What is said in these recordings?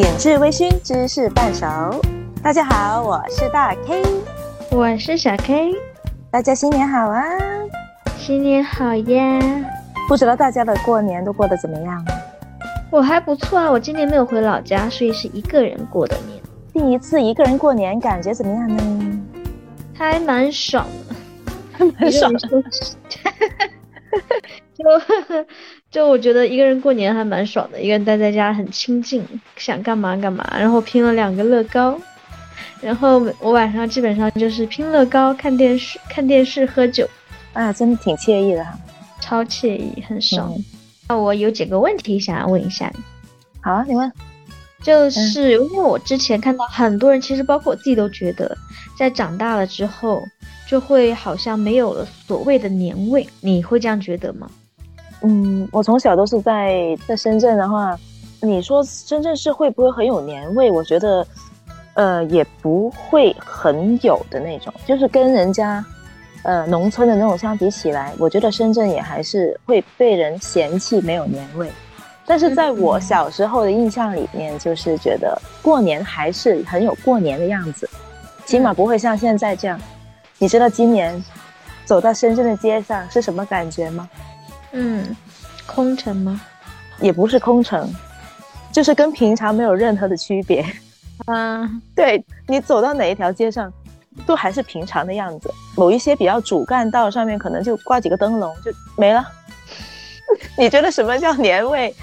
点智微醺，知识半熟。大家好，我是大 K，我是小 K，大家新年好啊！新年好呀！不知道大家的过年都过得怎么样？我还不错啊，我今年没有回老家，所以是一个人过的年。第一次一个人过年，感觉怎么样呢？还蛮爽的，蛮爽的。就就我觉得一个人过年还蛮爽的，一个人待在家很清静，想干嘛干嘛。然后拼了两个乐高，然后我晚上基本上就是拼乐高、看电视、看电视、喝酒，啊，真的挺惬意的哈，超惬意，很爽。那我有几个问题想要问一下你。好啊，你问。就是因为我之前看到很多人，其实包括我自己都觉得，在长大了之后，就会好像没有了所谓的年味。你会这样觉得吗？嗯，我从小都是在在深圳的话，你说深圳市会不会很有年味？我觉得，呃，也不会很有的那种。就是跟人家，呃，农村的那种相比起来，我觉得深圳也还是会被人嫌弃没有年味。但是在我小时候的印象里面，就是觉得过年还是很有过年的样子，起码不会像现在这样。你知道今年走到深圳的街上是什么感觉吗？嗯，空城吗？也不是空城，就是跟平常没有任何的区别。啊，对你走到哪一条街上，都还是平常的样子。某一些比较主干道上面，可能就挂几个灯笼就没了。你觉得什么叫年味？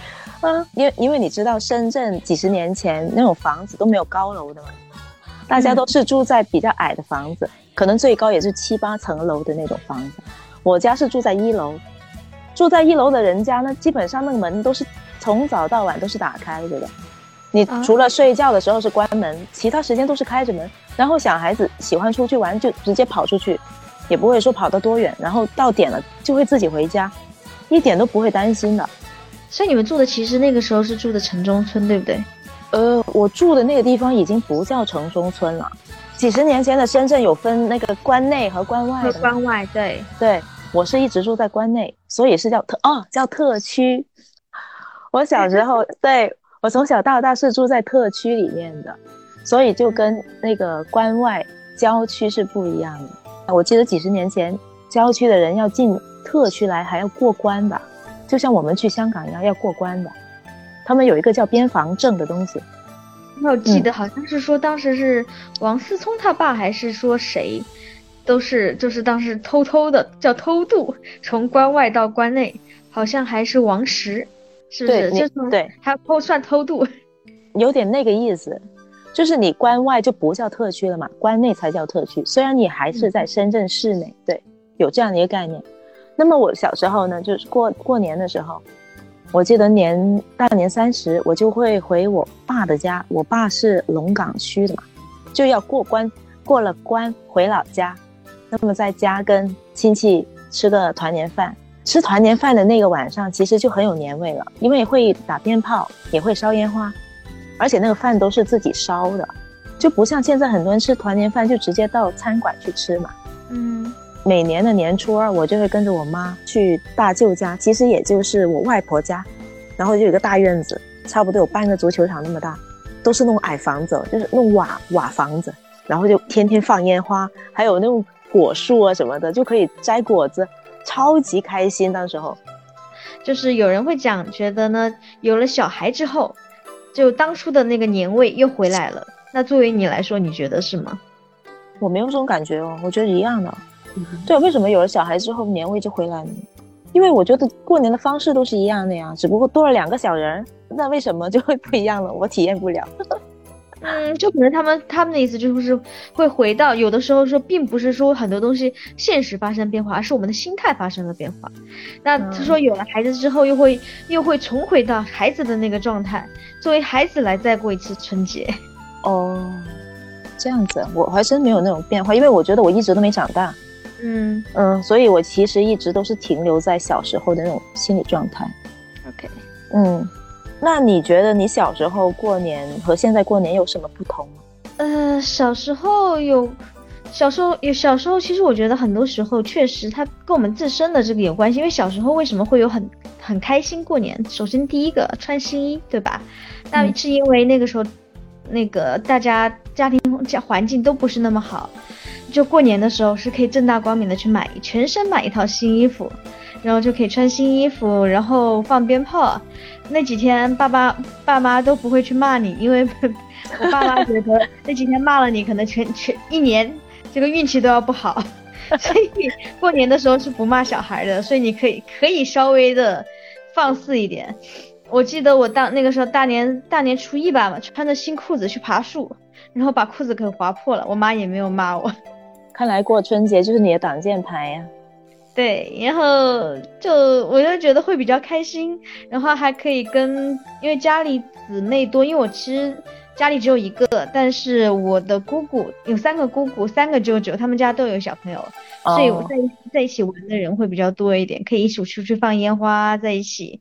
啊，因为因为你知道深圳几十年前那种房子都没有高楼的嘛，大家都是住在比较矮的房子，可能最高也是七八层楼的那种房子。我家是住在一楼。住在一楼的人家呢，基本上那个门都是从早到晚都是打开着的。你除了睡觉的时候是关门，其他时间都是开着门。然后小孩子喜欢出去玩，就直接跑出去，也不会说跑到多远。然后到点了就会自己回家，一点都不会担心的。所以你们住的其实那个时候是住的城中村，对不对？呃，我住的那个地方已经不叫城中村了。几十年前的深圳有分那个关内和关外。关外，对对。我是一直住在关内，所以是叫特哦，叫特区。我小时候 对我从小到大是住在特区里面的，所以就跟那个关外郊区是不一样的。我记得几十年前，郊区的人要进特区来还要过关吧，就像我们去香港一样要过关的。他们有一个叫边防证的东西。我记得好像是说当时是王思聪他爸，还是说谁？都是就是当时偷偷的叫偷渡，从关外到关内，好像还是王石，是不是？对，对，还偷算偷渡，有点那个意思，就是你关外就不叫特区了嘛，关内才叫特区。虽然你还是在深圳市内，对，有这样的一个概念。那么我小时候呢，就是过过年的时候，我记得年大年三十，我就会回我爸的家，我爸是龙岗区的嘛，就要过关，过了关回老家。那么在家跟亲戚吃个团年饭，吃团年饭的那个晚上，其实就很有年味了，因为会打鞭炮，也会烧烟花，而且那个饭都是自己烧的，就不像现在很多人吃团年饭就直接到餐馆去吃嘛。嗯，每年的年初二，我就会跟着我妈去大舅家，其实也就是我外婆家，然后就有个大院子，差不多有半个足球场那么大，都是那种矮房子，就是那种瓦瓦房子，然后就天天放烟花，还有那种。果树啊什么的就可以摘果子，超级开心。到时候，就是有人会讲，觉得呢，有了小孩之后，就当初的那个年味又回来了。那作为你来说，你觉得是吗？我没有这种感觉哦，我觉得一样的。对，为什么有了小孩之后年味就回来了？因为我觉得过年的方式都是一样的呀，只不过多了两个小人，那为什么就会不一样了？我体验不了。嗯，就可能他们他们的意思就是会回到有的时候说，并不是说很多东西现实发生变化，而是我们的心态发生了变化。那他说有了孩子之后，又会又会重回到孩子的那个状态，作为孩子来再过一次春节。哦，这样子，我还真没有那种变化，因为我觉得我一直都没长大。嗯嗯，所以我其实一直都是停留在小时候的那种心理状态。OK，嗯。那你觉得你小时候过年和现在过年有什么不同吗？呃，小时候有，小时候有小时候，其实我觉得很多时候确实它跟我们自身的这个有关系。因为小时候为什么会有很很开心过年？首先第一个穿新衣，对吧？那是因为那个时候，那个大家家庭家环境都不是那么好，就过年的时候是可以正大光明的去买全身买一套新衣服，然后就可以穿新衣服，然后放鞭炮。那几天爸爸爸妈都不会去骂你，因为 我爸妈觉得那几天骂了你，可能全全一年。这个运气都要不好，所以过年的时候是不骂小孩的，所以你可以可以稍微的放肆一点。我记得我当那个时候大年大年初一吧，穿着新裤子去爬树，然后把裤子给划破了，我妈也没有骂我。看来过春节就是你的挡箭牌呀。对，然后就我就觉得会比较开心，然后还可以跟因为家里姊妹多，因为我其实。家里只有一个，但是我的姑姑有三个姑姑，三个舅舅，他们家都有小朋友，所以我在在一起玩的人会比较多一点，可以一起出去放烟花，在一起，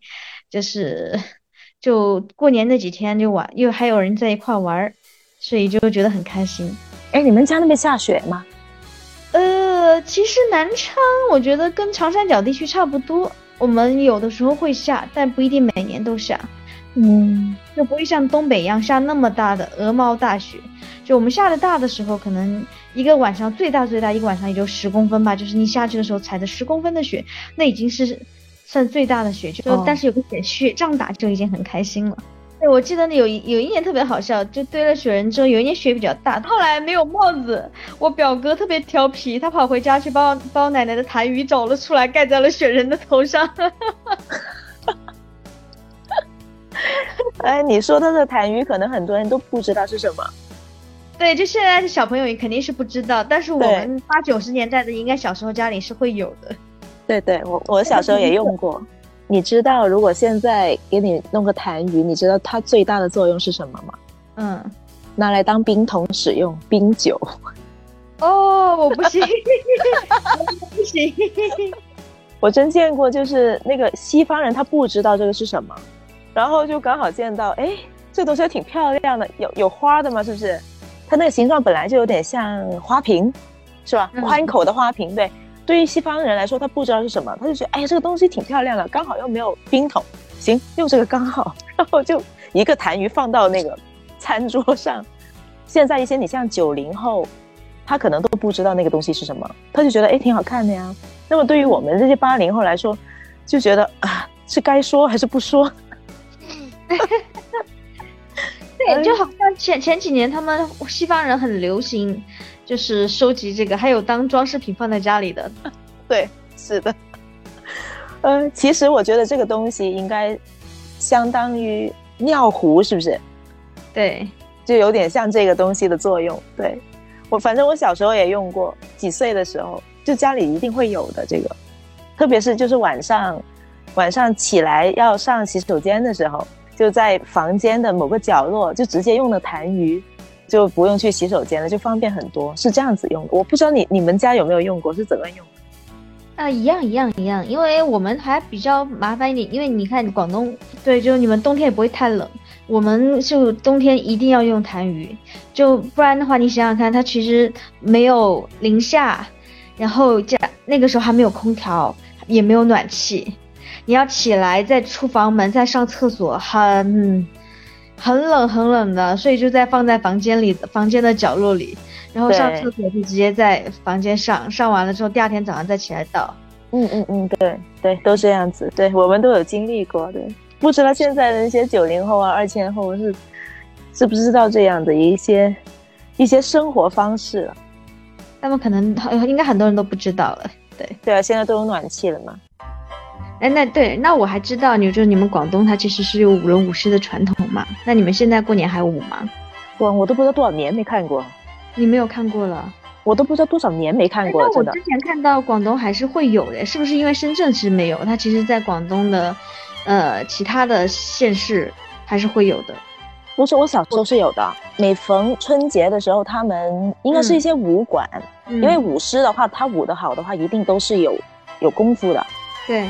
就是 就过年那几天就玩，又还有人在一块玩，所以就觉得很开心。哎，你们家那边下雪吗？呃，其实南昌我觉得跟长三角地区差不多，我们有的时候会下，但不一定每年都下。嗯，就不会像东北一样下那么大的鹅毛大雪。就我们下的大的时候，可能一个晚上最大最大一个晚上也就十公分吧。就是你下去的时候踩着十公分的雪，那已经是算最大的雪。就但是有个雪雪仗打就已经很开心了。对，我记得有有一年特别好笑，就堆了雪人之后，有一年雪比较大，后来没有帽子。我表哥特别调皮，他跑回家去把我把我奶奶的痰盂找了出来，盖在了雪人的头上。哎，你说的这痰盂，可能很多人都不知道是什么。对，就现在的小朋友也肯定是不知道，但是我们八九十年代的，应该小时候家里是会有的。对对，我我小时候也用过。你知道，如果现在给你弄个痰盂，你知道它最大的作用是什么吗？嗯，拿来当冰桶使用，冰酒。哦，我不行，不行。我真见过，就是那个西方人，他不知道这个是什么。然后就刚好见到，哎，这东西还挺漂亮的，有有花的吗？是不是？它那个形状本来就有点像花瓶，是吧？宽口的花瓶。对，对于西方人来说，他不知道是什么，他就觉得，哎呀，这个东西挺漂亮的，刚好又没有冰桶，行，用这个刚好。然后就一个痰盂放到那个餐桌上。现在一些你像九零后，他可能都不知道那个东西是什么，他就觉得，哎，挺好看的呀。那么对于我们这些八零后来说，就觉得啊，是该说还是不说？对，就好像前前几年他们西方人很流行，就是收集这个，还有当装饰品放在家里的。对，是的。呃，其实我觉得这个东西应该相当于尿壶，是不是？对，就有点像这个东西的作用。对我，反正我小时候也用过，几岁的时候就家里一定会有的这个，特别是就是晚上晚上起来要上洗手间的时候。就在房间的某个角落，就直接用的痰盂，就不用去洗手间了，就方便很多。是这样子用的，我不知道你你们家有没有用过，是怎么用？啊，一样一样一样，因为我们还比较麻烦一点，因为你看广东，对，就是你们冬天也不会太冷，我们就冬天一定要用痰盂，就不然的话，你想想看，它其实没有零下，然后加那个时候还没有空调，也没有暖气。你要起来，再出房门，再上厕所，很很冷很冷的，所以就在放在房间里，房间的角落里，然后上厕所就直接在房间上，上完了之后，第二天早上再起来倒。嗯嗯嗯，对对，都这样子，对我们都有经历过。对，不知道现在的那些九零后啊、二千后是知不知道这样的一些一些生活方式了？他们可能应该很多人都不知道了。对对啊，现在都有暖气了嘛。哎，那对，那我还知道，你就是你们广东，它其实是有舞龙舞狮的传统嘛？那你们现在过年还舞吗？我我都不知道多少年没看过，你没有看过了，我都不知道多少年没看过了。我之前看到广东还是会有的，是不是因为深圳其实没有？它其实在广东的，呃，其他的县市还是会有的。不是，我小时候是有的，每逢春节的时候，他们应该是一些武馆，因为舞狮的话，他舞的好的话，一定都是有有功夫的。对。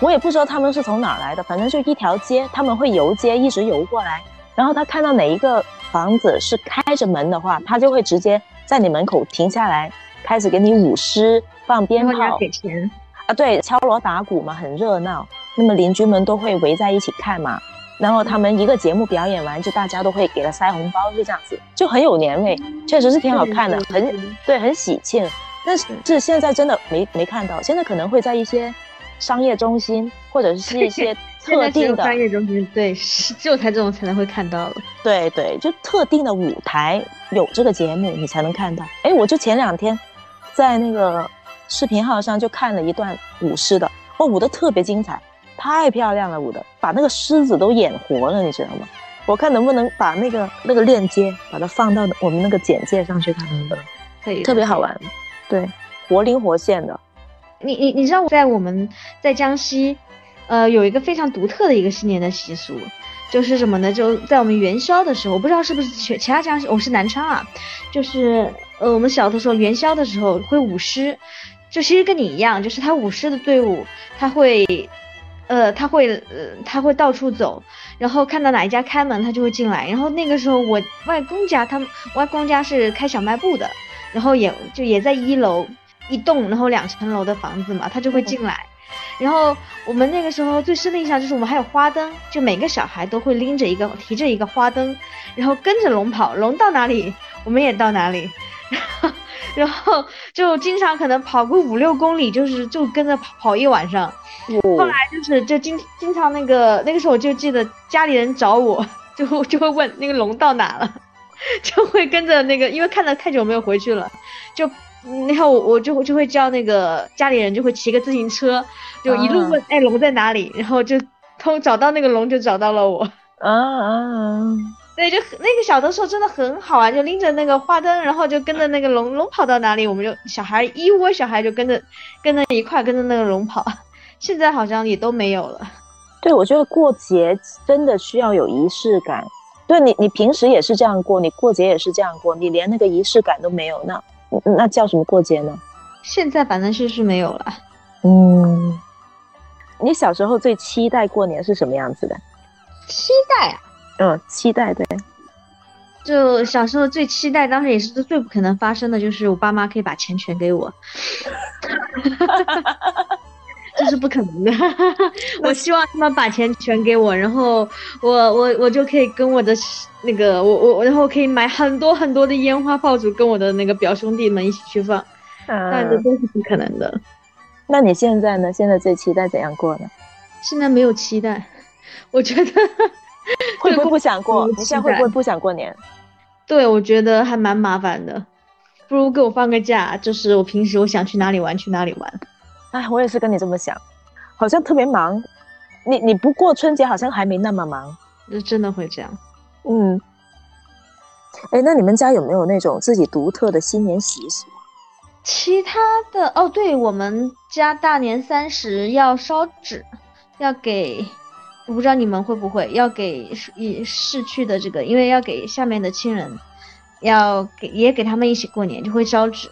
我也不知道他们是从哪来的，反正就一条街，他们会游街，一直游过来。然后他看到哪一个房子是开着门的话，他就会直接在你门口停下来，开始给你舞狮、放鞭炮，给钱啊，对，敲锣打鼓嘛，很热闹。那么邻居们都会围在一起看嘛。然后他们一个节目表演完，就大家都会给他塞红包，就这样子，就很有年味，确实是挺好看的，很对，很喜庆。但是这现在真的没没看到，现在可能会在一些商业中心或者是一些特定的商业中心，对，只有他这种才能会看到了。对对，就特定的舞台有这个节目，你才能看到。哎，我就前两天在那个视频号上就看了一段舞狮的，哦，舞的特别精彩。太漂亮了，舞的把那个狮子都演活了，你知道吗？我看能不能把那个那个链接把它放到我们那个简介上去，看能不能？可以，特别好玩，对，活灵活现的。你你你知道在我们在江西，呃，有一个非常独特的一个新年的习俗，就是什么呢？就在我们元宵的时候，我不知道是不是其其他江西，我是南昌啊，就是呃，我们小的时候元宵的时候会舞狮，就其实跟你一样，就是他舞狮的队伍他会。呃，他会，呃，他会到处走，然后看到哪一家开门，他就会进来。然后那个时候，我外公家，他们外公家是开小卖部的，然后也就也在一楼一栋，然后两层楼的房子嘛，他就会进来。然后我们那个时候最深的印象就是我们还有花灯，就每个小孩都会拎着一个，提着一个花灯，然后跟着龙跑，龙到哪里，我们也到哪里。然 后然后就经常可能跑个五六公里，就是就跟着跑跑一晚上。后来就是就经经常那个那个时候我就记得家里人找我，就会就会问那个龙到哪了，就会跟着那个，因为看了太久没有回去了，就然后我我就就会叫那个家里人就会骑个自行车，就一路问哎龙在哪里，然后就通找到那个龙就找到了我。啊啊！对，就那个小的时候真的很好啊，就拎着那个花灯，然后就跟着那个龙龙跑到哪里，我们就小孩一窝小孩就跟着跟着一块跟着那个龙跑。现在好像也都没有了。对，我觉得过节真的需要有仪式感。对你，你平时也是这样过，你过节也是这样过，你连那个仪式感都没有，那那叫什么过节呢？现在反正是是没有了。嗯，你小时候最期待过年是什么样子的？期待啊。嗯，期待对，就小时候最期待，当时也是最不可能发生的，就是我爸妈可以把钱全给我，这是不可能的。我希望他们把钱全给我，然后我我我就可以跟我的那个我我然后可以买很多很多的烟花爆竹，跟我的那个表兄弟们一起去放，但这都是不可能的。那你现在呢？现在最期待怎样过呢？现在没有期待，我觉得。会不会不想过？你现在会不会不想过年？对，我觉得还蛮麻烦的，不如给我放个假，就是我平时我想去哪里玩去哪里玩。哎，我也是跟你这么想，好像特别忙。你你不过春节好像还没那么忙，就真的会这样。嗯。哎，那你们家有没有那种自己独特的新年习俗？其他的哦，对我们家大年三十要烧纸，要给。我不知道你们会不会要给已逝去的这个，因为要给下面的亲人，要给也给他们一起过年，就会烧纸。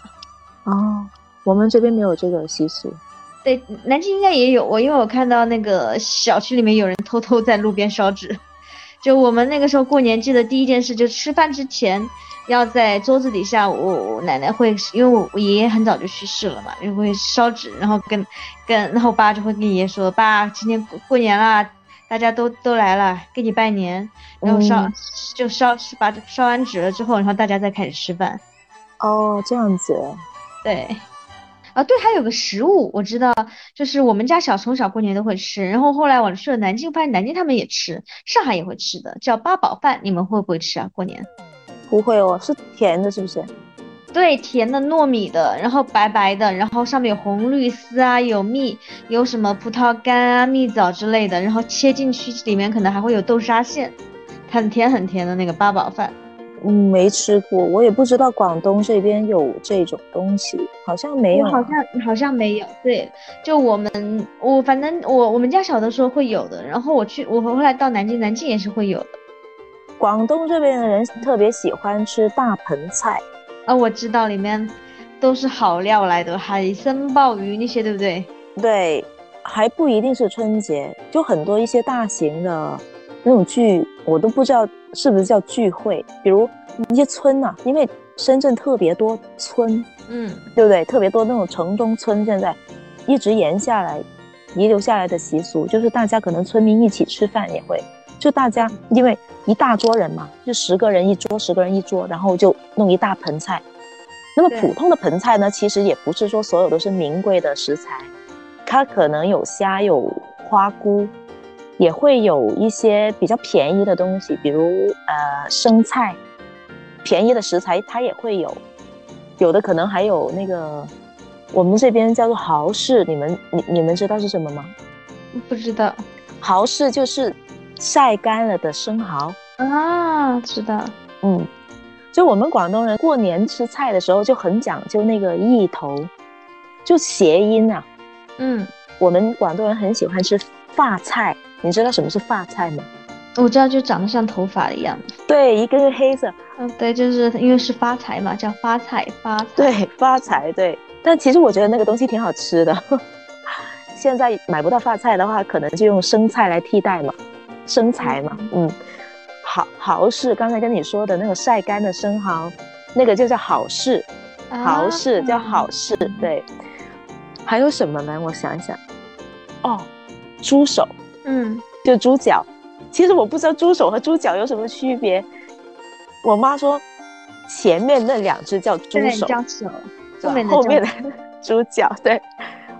哦，我们这边没有这个习俗。对，南京应该也有。我因为我看到那个小区里面有人偷偷在路边烧纸。就我们那个时候过年，记得第一件事就吃饭之前要在桌子底下，我奶奶会，因为我爷爷很早就去世了嘛，就会烧纸，然后跟跟，然后爸就会跟爷爷说：“爸，今天过过年啦。”大家都都来了，给你拜年，然后烧就烧把烧完纸了之后，然后大家再开始吃饭。哦，这样子。对，啊对，还有个食物我知道，就是我们家小从小过年都会吃，然后后来我去了南京，发现南京他们也吃，上海也会吃的，叫八宝饭，你们会不会吃啊？过年？不会哦，是甜的，是不是？对，甜的糯米的，然后白白的，然后上面有红绿丝啊，有蜜，有什么葡萄干啊、蜜枣之类的，然后切进去里面可能还会有豆沙馅，很甜很甜的那个八宝饭。嗯，没吃过，我也不知道广东这边有这种东西，好像没有，好像好像没有。对，就我们我反正我我们家小的时候会有的，然后我去我后来到南京，南京也是会有的。广东这边的人特别喜欢吃大盆菜。啊，我知道里面都是好料来的，海参、鲍鱼那些，对不对？对，还不一定是春节，就很多一些大型的那种聚，我都不知道是不是叫聚会。比如一些村呐，因为深圳特别多村，嗯，对不对？特别多那种城中村，现在一直延下来、遗留下来的习俗，就是大家可能村民一起吃饭也会，就大家因为一大桌人嘛，就十个人一桌，十个人一桌，然后就弄一大盆菜。那么普通的盆菜呢，其实也不是说所有都是名贵的食材，它可能有虾、有花菇，也会有一些比较便宜的东西，比如呃生菜，便宜的食材它也会有，有的可能还有那个我们这边叫做蚝柿，你们你你们知道是什么吗？不知道。蚝柿就是晒干了的生蚝，啊，知道，嗯，就我们广东人过年吃菜的时候就很讲究那个意头，就谐音啊。嗯，我们广东人很喜欢吃发菜，你知道什么是发菜吗？我知道，就长得像头发一样。对，一个是黑色，嗯，对，就是因为是发财嘛，叫发财发财。对，发财，对。但其实我觉得那个东西挺好吃的。现在买不到发菜的话，可能就用生菜来替代嘛，生财嘛，嗯。好蚝柿，刚才跟你说的那个晒干的生蚝，那个就叫好事，好事叫好事，对。还有什么呢？我想一想，哦，猪手，嗯，就猪脚。其实我不知道猪手和猪脚有什么区别。我妈说，前面那两只叫猪手，叫手，后面的后面的猪脚。对，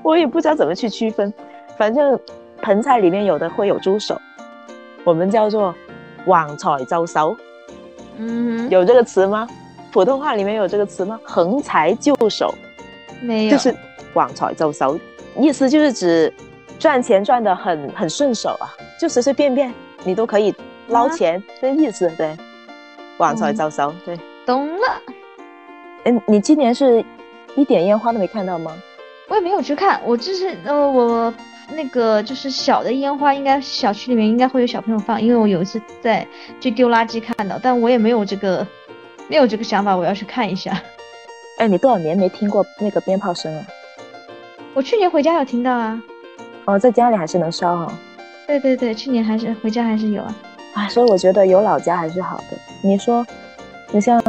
我也不知道怎么去区分。反正盆菜里面有的会有猪手，我们叫做旺财招手，嗯，有这个词吗？普通话里面有这个词吗？横财就手，没有？就是旺财招手，意思就是指赚钱赚得很很顺手啊，就随随便便你都可以捞钱，这意思对。旺财招手，对。懂了。嗯，你今年是一点烟花都没看到吗？我也没有去看，我就是呃，我那个就是小的烟花，应该小区里面应该会有小朋友放，因为我有一次在去丢垃圾看到，但我也没有这个 没有这个想法，我要去看一下。哎，你多少年没听过那个鞭炮声了？我去年回家有听到啊，哦，在家里还是能烧哈、对对对，去年还是回家还是有啊。啊，所以我觉得有老家还是好的。你说，你像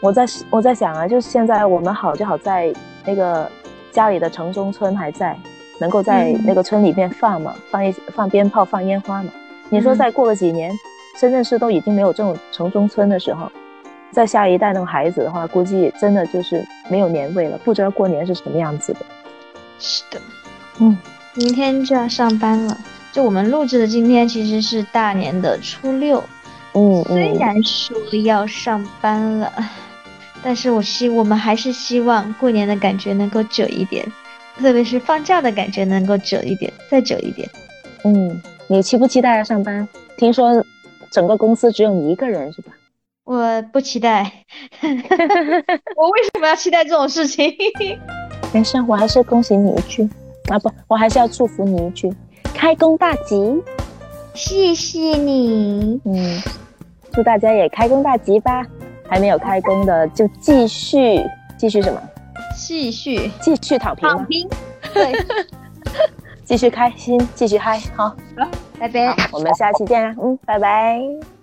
我在我在想啊，就是现在我们好就好在那个家里的城中村还在，能够在嗯那个村里面放嘛，放一放鞭炮、放烟花嘛。你说嗯再过个几年，深圳市都已经没有这种城中村的时候，在下一代那种孩子的话，估计真的就是没有年味了，不知道过年是什么样子的。是的，嗯，明天就要上班了。就我们录制的今天其实是大年的初六，嗯嗯，虽然说要上班了，但是我希我们还是希望过年的感觉能够久一点，特别是放假的感觉能够久一点，再久一点。嗯，你期不期待要上班？听说整个公司只有你一个人是吧？我不期待，我为什么要期待这种事情？没 事，我还是恭喜你一句啊，不，我还是要祝福你一句，开工大吉。谢谢你。嗯，祝大家也开工大吉吧！还没有开工的就继续继续什么？继续继续躺平吗？躺平。对，继续开心，继续嗨。好，拜拜。我们下期见啦。嗯，拜拜。